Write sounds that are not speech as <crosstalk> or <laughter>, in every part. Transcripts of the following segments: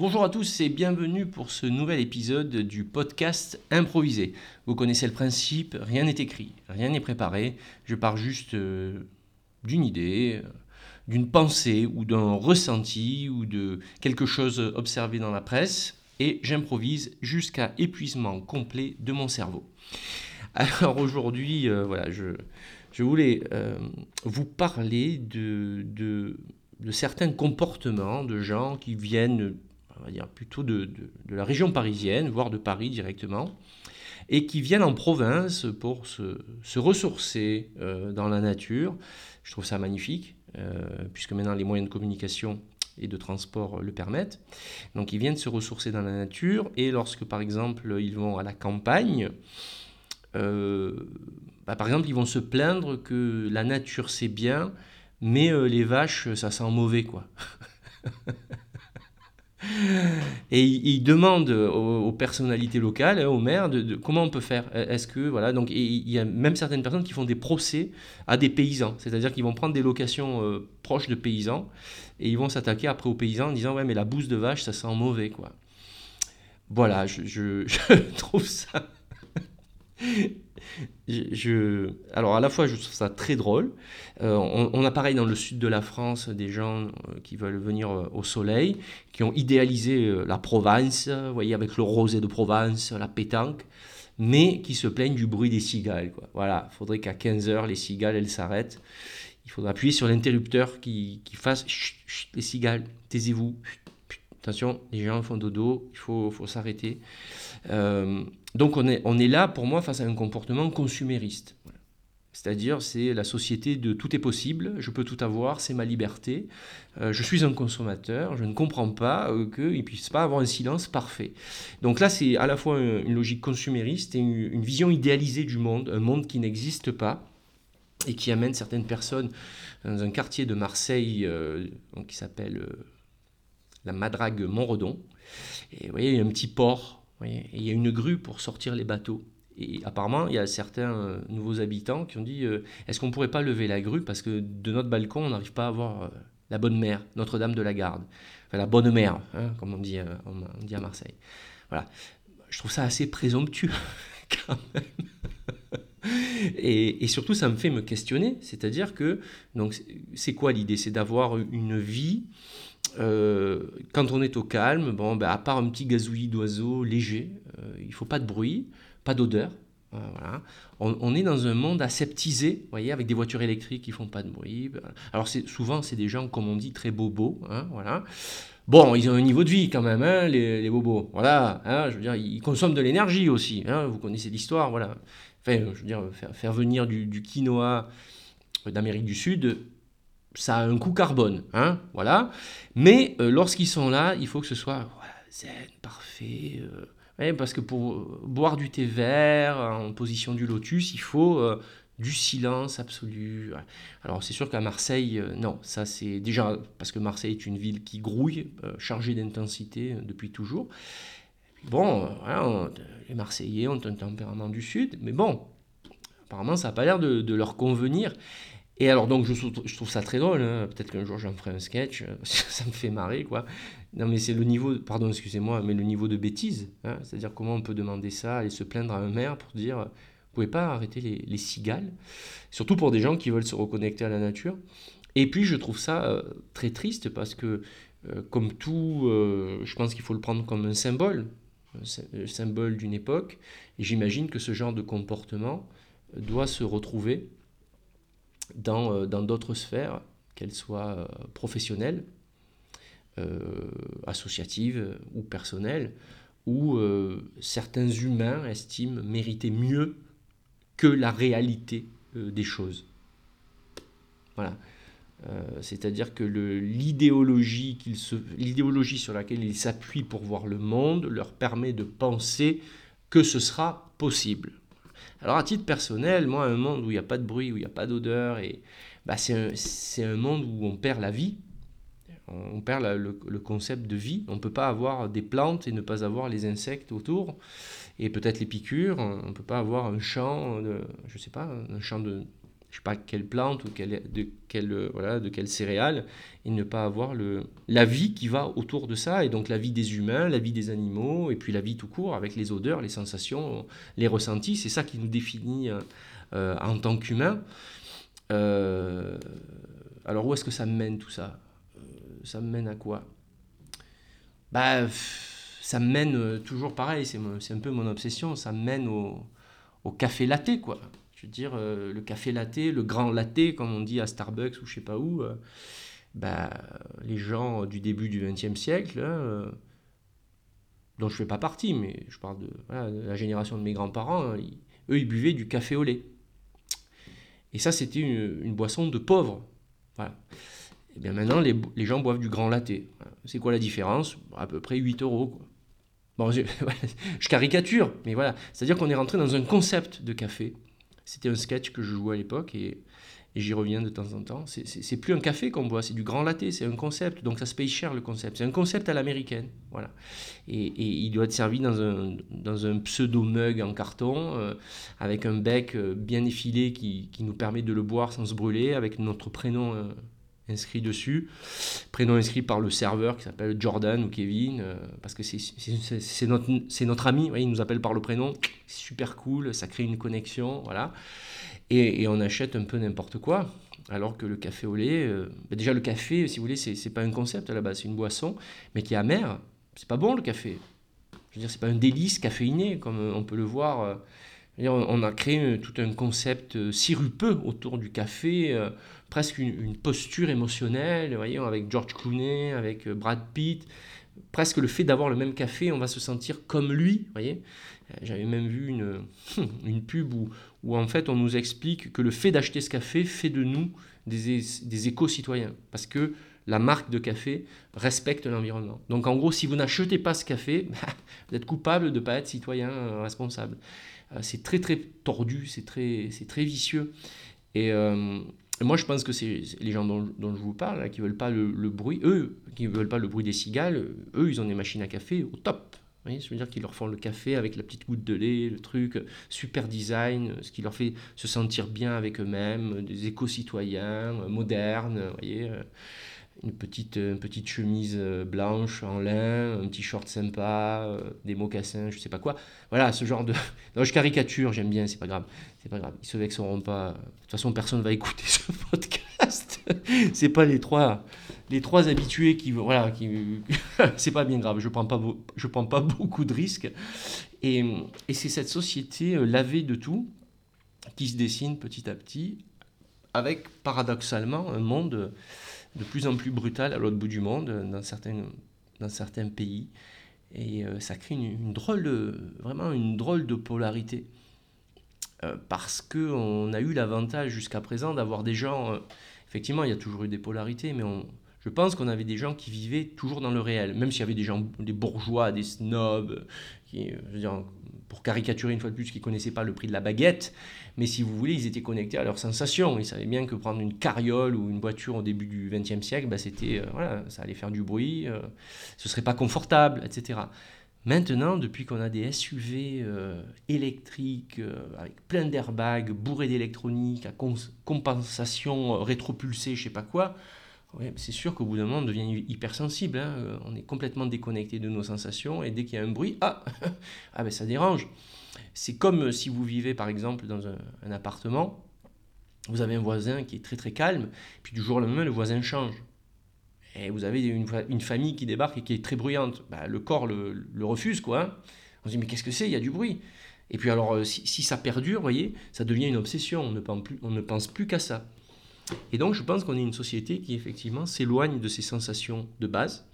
Bonjour à tous et bienvenue pour ce nouvel épisode du podcast improvisé. Vous connaissez le principe, rien n'est écrit, rien n'est préparé, je pars juste euh, d'une idée, euh, d'une pensée ou d'un ressenti ou de quelque chose observé dans la presse et j'improvise jusqu'à épuisement complet de mon cerveau. Alors aujourd'hui, euh, voilà, je, voulais vous parler de certains comportements de gens qui viennent on va dire plutôt de, la région parisienne, voire de Paris directement, et qui viennent en province pour se, ressourcer euh, dans la nature. Je trouve ça magnifique, euh, puisque maintenant les moyens de communication et de transport le permettent. Donc ils viennent se ressourcer dans la nature, et lorsque par exemple ils vont à la campagne, euh, bah, par exemple ils vont se plaindre que la nature c'est bien, mais les vaches ça sent mauvais quoi. <laughs> Et il, demande aux, personnalités locales, hein, aux maires, de, comment on peut faire. Est-ce que voilà, donc il y a même certaines personnes qui font des procès à des paysans, c'est-à-dire qu'ils vont prendre des locations euh, proches de paysans et ils vont s'attaquer après aux paysans en disant ouais mais la bouse de vache ça sent mauvais quoi. Voilà, je <laughs> trouve ça alors à la fois je trouve ça très drôle. Euh, on, a pareil dans le sud de la France des gens euh, qui veulent venir euh, au soleil, qui ont idéalisé la Provence, vous voyez avec le rosé de Provence, la pétanque, mais qui se plaignent du bruit des cigales. Quoi. Voilà, il faudrait qu'à 15h les cigales elles s'arrêtent. Il faudrait appuyer sur l'interrupteur qui, qui fasse chut, les cigales, taisez-vous. Attention, les gens font dodo, il faut, faut s'arrêter. Euh, donc on est, on est là, pour moi, face à un comportement consumériste. C'est-à-dire, c'est la société de tout est possible, je peux tout avoir, c'est ma liberté. Euh, je suis un consommateur, je ne comprends pas euh, qu'il ne puisse pas avoir un silence parfait. Donc là, c'est à la fois une logique consumériste et une, vision idéalisée du monde, un monde qui n'existe pas et qui amène certaines personnes dans un quartier de Marseille qui s'appelle la Madrague Montredon. Et vous voyez, il y a un petit port, et il y a une grue pour sortir les bateaux. Et apparemment, il y a certains euh, nouveaux habitants qui ont dit euh, est-ce qu'on ne pourrait pas lever la grue parce que de notre balcon, on n'arrive pas à voir euh, la bonne mère, Notre-Dame de la Garde. Enfin, la bonne mère, hein, comme on dit, on dit à Marseille. Voilà. Je trouve ça assez présomptueux, <laughs> quand même. Et, et, surtout, ça me fait me questionner. C'est-à-dire que, donc, c'est quoi l'idée? C'est d'avoir une vie euh, quand on est au calme, bon, ben, à part un petit gazouillis d'oiseaux léger, euh, il faut pas de bruit, pas d'odeur. Euh, voilà. On, est dans un monde aseptisé, voyez, avec des voitures électriques qui font pas de bruit. Alors c'est, souvent, c'est des gens, comme on dit, très bobos. Hein, voilà. Bon, ils ont un niveau de vie quand même, hein, les, bobos. Voilà, hein, je veux dire, ils consomment de l'énergie aussi. Hein, vous connaissez l'histoire, voilà. Enfin, je veux dire, faire, venir du quinoa d'Amérique du Sud, ça a un coût carbone, hein, voilà. Mais euh, lorsqu'ils sont là, il faut que ce soit zen, parfait. Euh, parce que pour boire du thé vert en position du lotus, il faut euh, du silence absolu. Alors c'est sûr qu'à Marseille, non, ça c'est déjà parce que Marseille est une ville qui grouille, chargée d'intensité depuis toujours. Bon, les Marseillais ont un tempérament du Sud, mais bon, apparemment ça n'a pas l'air de, leur convenir. Et alors, donc, je, trouve ça très drôle. Hein. Peut-être qu'un jour, j'en ferai un sketch. <laughs> ça me fait marrer, quoi. Non, mais c'est le niveau, pardon, excusez-moi, mais le niveau de bêtise. Hein. C'est-à-dire, comment on peut demander ça, aller se plaindre à un maire pour dire, vous pouvez pas arrêter les, cigales Surtout pour des gens qui veulent se reconnecter à la nature. Et puis, je trouve ça euh, très triste parce que, euh, comme tout, euh, je pense qu'il faut le prendre comme un symbole, un symbole d'une époque. Et j'imagine que ce genre de comportement doit se retrouver euh, dans d'autres sphères, qu'elles soient euh, professionnelles, euh, associatives ou personnelles, où certains humains estiment mériter mieux que la réalité des choses. Voilà. C'est-à-dire que l'idéologie sur laquelle ils s'appuient pour voir le monde leur permet de penser que ce sera possible. Alors à titre personnel, moi, un monde où il n'y a pas de bruit, où il n'y a pas d'odeur, et bah, c'est un, monde où on perd la vie. On perd le, concept de vie. On ne peut pas avoir des plantes et ne pas avoir les insectes autour, et peut-être les piqûres. On ne peut pas avoir un champ, de, je sais pas, un champ de, je sais pas quelle plante ou de, quelle, voilà, de quelle céréale, et ne pas avoir le, la vie qui va autour de ça, et donc la vie des humains, la vie des animaux, et puis la vie tout court, avec les odeurs, les sensations, les ressentis, c'est ça qui nous définit euh, en tant qu'humains. Euh, alors où est-ce que ça mène tout ça? Euh, Ça mène à quoi? Bah, ça mène toujours pareil, c'est un peu mon obsession, ça mène au, au café latte, quoi. Je veux dire, euh, le café latte, le grand latte, comme on dit à Starbucks ou je sais pas où, euh, bah, les gens du début du XXe siècle, hein, euh, dont je fais pas partie, mais je parle de, la génération de mes grands-parents, hein, eux, ils buvaient du café au lait. Et ça, c'était une, boisson de pauvres. Voilà. Et bien maintenant, les, gens boivent du grand latte. C'est quoi la différence? À peu près 8 euros. Bon, je, <laughs> je, caricature, mais voilà. C'est-à-dire qu'on est rentré dans un concept de café c'était un sketch que je jouais à l'époque et, j'y reviens de temps en temps. C'est plus un café qu'on boit, c'est du grand latte, c'est un concept. Donc ça se paye cher le concept. C'est un concept à l'américaine. Voilà. Et, il doit être servi dans un, pseudo-mug en carton, euh, avec un bec euh, bien effilé qui, qui, nous permet de le boire sans se brûler, avec notre prénom. Euh, inscrit dessus. Prénom inscrit par le serveur qui s'appelle Jordan ou Kevin, euh, parce que c'est notre, notre ami, il nous appelle par le prénom, c'est super cool, ça crée une connexion, voilà. Et, on achète un peu n'importe quoi. Alors que le café au lait, euh, bah déjà le café, si vous voulez, c'est pas un concept à la base, c'est une boisson, mais qui est amère. C'est pas bon le café. Je veux dire, c'est pas un délice caféiné comme on peut le voir. Euh, on a créé tout un concept sirupeux autour du café, presque une, posture émotionnelle, avec George Clooney, avec euh, Brad Pitt. Presque le fait d'avoir le même café, on va se sentir comme lui, voyez. Euh, j'avais même vu une, <laughs> une pub où, où, en fait on nous explique que le fait d'acheter ce café fait de nous des, des éco-citoyens. Parce que la marque de café respecte l'environnement. Donc en gros, si vous n'achetez pas ce café, <laughs> vous êtes coupable de ne pas être citoyen euh, responsable. c'est très très tordu, c'est très, très vicieux. Et, moi, je pense que c'est les gens dont, je vous parle, qui veulent pas le, bruit, eux, qui veulent pas le bruit des cigales, eux, ils ont des machines à café au top. Vous voyez, je veux dire qu'ils leur font le café avec la petite goutte de lait, le truc, super design, ce qui leur fait se sentir bien avec eux-mêmes, des éco-citoyens, modernes, vous voyez. Euh, une petite, une petite chemise euh, blanche en lin, un petit short sympa, euh, des mocassins, je sais pas quoi. Voilà, ce genre de. <laughs> Non, je caricature, j'aime bien, c'est pas grave. C'est pas grave. Ils se vexeront pas. De toute façon, personne va écouter <laughs> ce podcast. c'est pas les trois, les trois habitués qui. Voilà, qui. <laughs> c'est pas bien grave. Je prends pas, je prends pas beaucoup de risques. Et, et c'est cette société euh, lavée de tout qui se dessine petit à petit, avec paradoxalement un monde de plus en plus brutal à l'autre bout du monde, dans certains, pays. Et euh, ça crée une, drôle vraiment une drôle de polarité. Euh, parce qu'on a eu l'avantage jusqu'à présent d'avoir des gens. Euh, effectivement, il y a toujours eu des polarités, mais on, je pense qu'on avait des gens qui vivaient toujours dans le réel, même s'il y avait des gens, des bourgeois, des snobs, qui, dire, pour caricaturer une fois de plus, qui ne connaissaient pas le prix de la baguette, mais si vous voulez, ils étaient connectés à leurs sensations. Ils savaient bien que prendre une carriole ou une voiture au début du XXe siècle, bah, c'était, euh, voilà, ça allait faire du bruit, euh, ce serait pas confortable, etc. Maintenant, depuis qu'on a des SUV euh, électriques avec plein d'airbags, bourrés d'électronique, à compensation rétropulsée, je sais pas quoi, c'est sûr qu'au bout d'un moment, on devient hypersensible. Hein. On est complètement déconnecté de nos sensations et dès qu'il y a un bruit, ah, <laughs> ah ben ça dérange. C'est comme si vous vivez par exemple dans un, appartement, vous avez un voisin qui est très très calme, puis du jour au lendemain, le voisin change. Et vous avez une, famille qui débarque et qui est très bruyante. Bah, le corps le, refuse, quoi. Hein. On se dit, mais qu'est-ce que c'est? Il y a du bruit. Et puis alors, euh, si, ça perdure, vous voyez, ça devient une obsession. On ne pense plus, on ne pense plus qu'à ça. Et donc, je pense qu'on est une société qui, effectivement, s'éloigne de ses sensations de base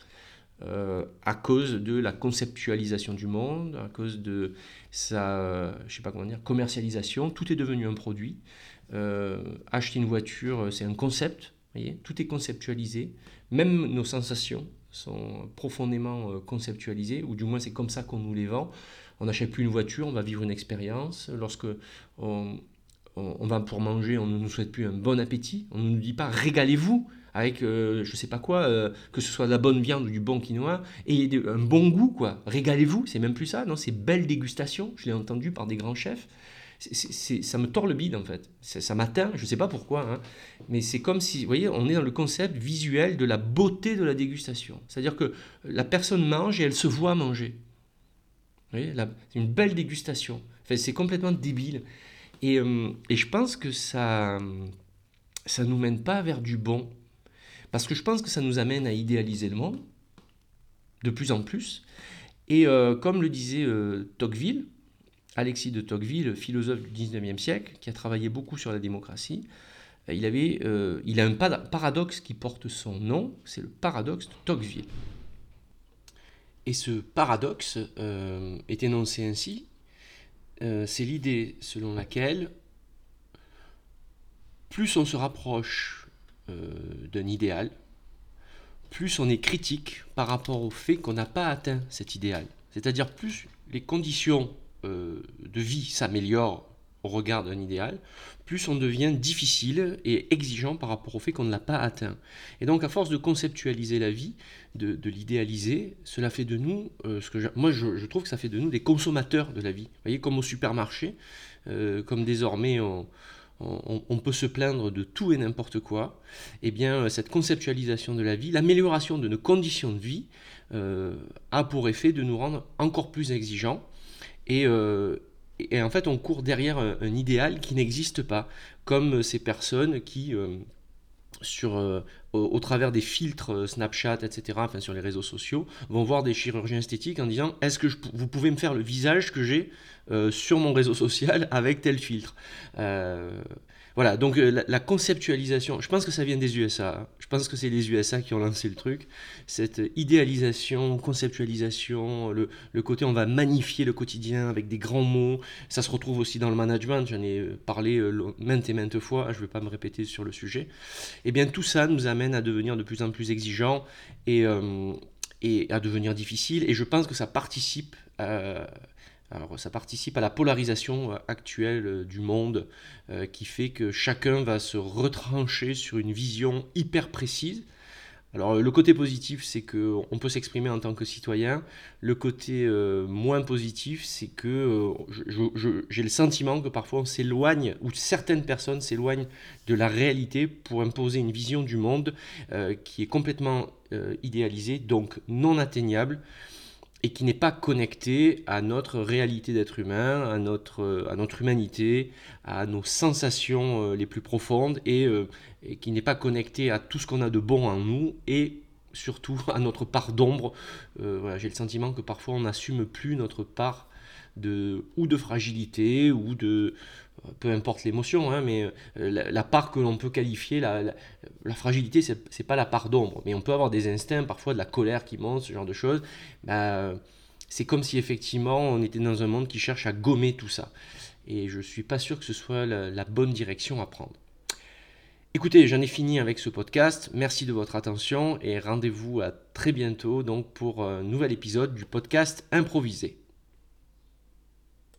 euh, à cause de la conceptualisation du monde, à cause de sa, je sais pas comment dire, commercialisation. Tout est devenu un produit. Euh, acheter une voiture, c'est un concept. Tout est conceptualisé. Même nos sensations sont profondément euh, conceptualisées, ou du moins c'est comme ça qu'on nous les vend. On n'achète plus une voiture, on va vivre une expérience. Lorsque on, va pour manger, on ne nous souhaite plus un bon appétit. On ne nous dit pas régalez-vous avec euh, je sais pas quoi, euh, que ce soit de la bonne viande ou du bon quinoa, et un bon goût, quoi. Régalez-vous, c'est même plus ça, non C'est belle dégustation, je l'ai entendu par des grands chefs. ça me tord le bide en fait. Ça, m'atteint, je ne sais pas pourquoi, hein. mais c'est comme si, vous voyez, on est dans le concept visuel de la beauté de la dégustation. C'est-à-dire que la personne mange et elle se voit manger. Vous voyez, c'est une belle dégustation. Enfin, c'est complètement débile. Et, euh, et, je pense que ça ça nous mène pas vers du bon. Parce que je pense que ça nous amène à idéaliser le monde, de plus en plus. Et euh, comme le disait euh, Tocqueville, Alexis de Tocqueville, philosophe du 19e siècle, qui a travaillé beaucoup sur la démocratie, il, avait, il a un paradoxe qui porte son nom, c'est le paradoxe de Tocqueville. Et ce paradoxe est énoncé ainsi, c'est l'idée selon laquelle plus on se rapproche d'un idéal, plus on est critique par rapport au fait qu'on n'a pas atteint cet idéal. C'est-à-dire plus les conditions euh, de vie s'améliorent au regard d'un idéal, plus on devient difficile et exigeant par rapport au fait qu'on ne l'a pas atteint. Et donc à force de conceptualiser la vie, de, l'idéaliser, cela fait de nous, euh, ce que moi je, trouve que ça fait de nous des consommateurs de la vie. Vous voyez, comme au supermarché, euh, comme désormais on peut se plaindre de tout et n'importe quoi, eh bien euh, cette conceptualisation de la vie, l'amélioration de nos conditions de vie, a pour effet de nous rendre encore plus exigeants. Et, en fait, on court derrière un idéal qui n'existe pas, comme ces personnes qui sur, euh, au, travers des filtres euh, Snapchat, etc., enfin sur les réseaux sociaux, vont voir des chirurgiens esthétiques en disant Est-ce que vous pouvez me faire le visage que j'ai euh, sur mon réseau <laughs> social avec tel filtre? Voilà, donc euh, la, conceptualisation, je pense que ça vient des USA. Hein. Je pense que c'est les USA qui ont lancé le truc. Cette idéalisation, conceptualisation, le, le, côté on va magnifier le quotidien avec des grands mots. Ça se retrouve aussi dans le management. J'en ai euh, parlé euh, maintes et maintes fois. Je ne vais pas me répéter sur le sujet. Eh bien, tout ça nous amène à devenir de plus en plus exigeants et, et à devenir difficiles. Et je pense que ça participe à alors ça participe à la polarisation euh, actuelle euh, du monde euh, qui fait que chacun va se retrancher sur une vision hyper précise. Alors le côté positif c'est qu'on peut s'exprimer en tant que citoyen. Le côté moins positif c'est que j'ai le sentiment que parfois on s'éloigne ou certaines personnes s'éloignent de la réalité pour imposer une vision du monde qui est complètement idéalisée, donc non atteignable et qui n'est pas connecté à notre réalité d'être humain, à notre, à notre humanité, à nos sensations euh, les plus profondes euh, et, qui n'est pas connecté à tout ce qu'on a de bon en nous et surtout <laughs> à notre part d'ombre. Euh, J'ai le sentiment que parfois on n'assume plus notre part de, ou de fragilité ou de, peu importe l'émotion, hein, mais euh, la, part que l'on peut qualifier, la, fragilité, c'est, n'est pas la part d'ombre, mais on peut avoir des instincts, parfois de la colère qui monte, ce genre de choses. Bah, c'est comme si effectivement on était dans un monde qui cherche à gommer tout ça. Et je suis pas sûr que ce soit la, bonne direction à prendre. Écoutez, j'en ai fini avec ce podcast. Merci de votre attention et rendez-vous à très bientôt donc pour un nouvel épisode du podcast improvisé.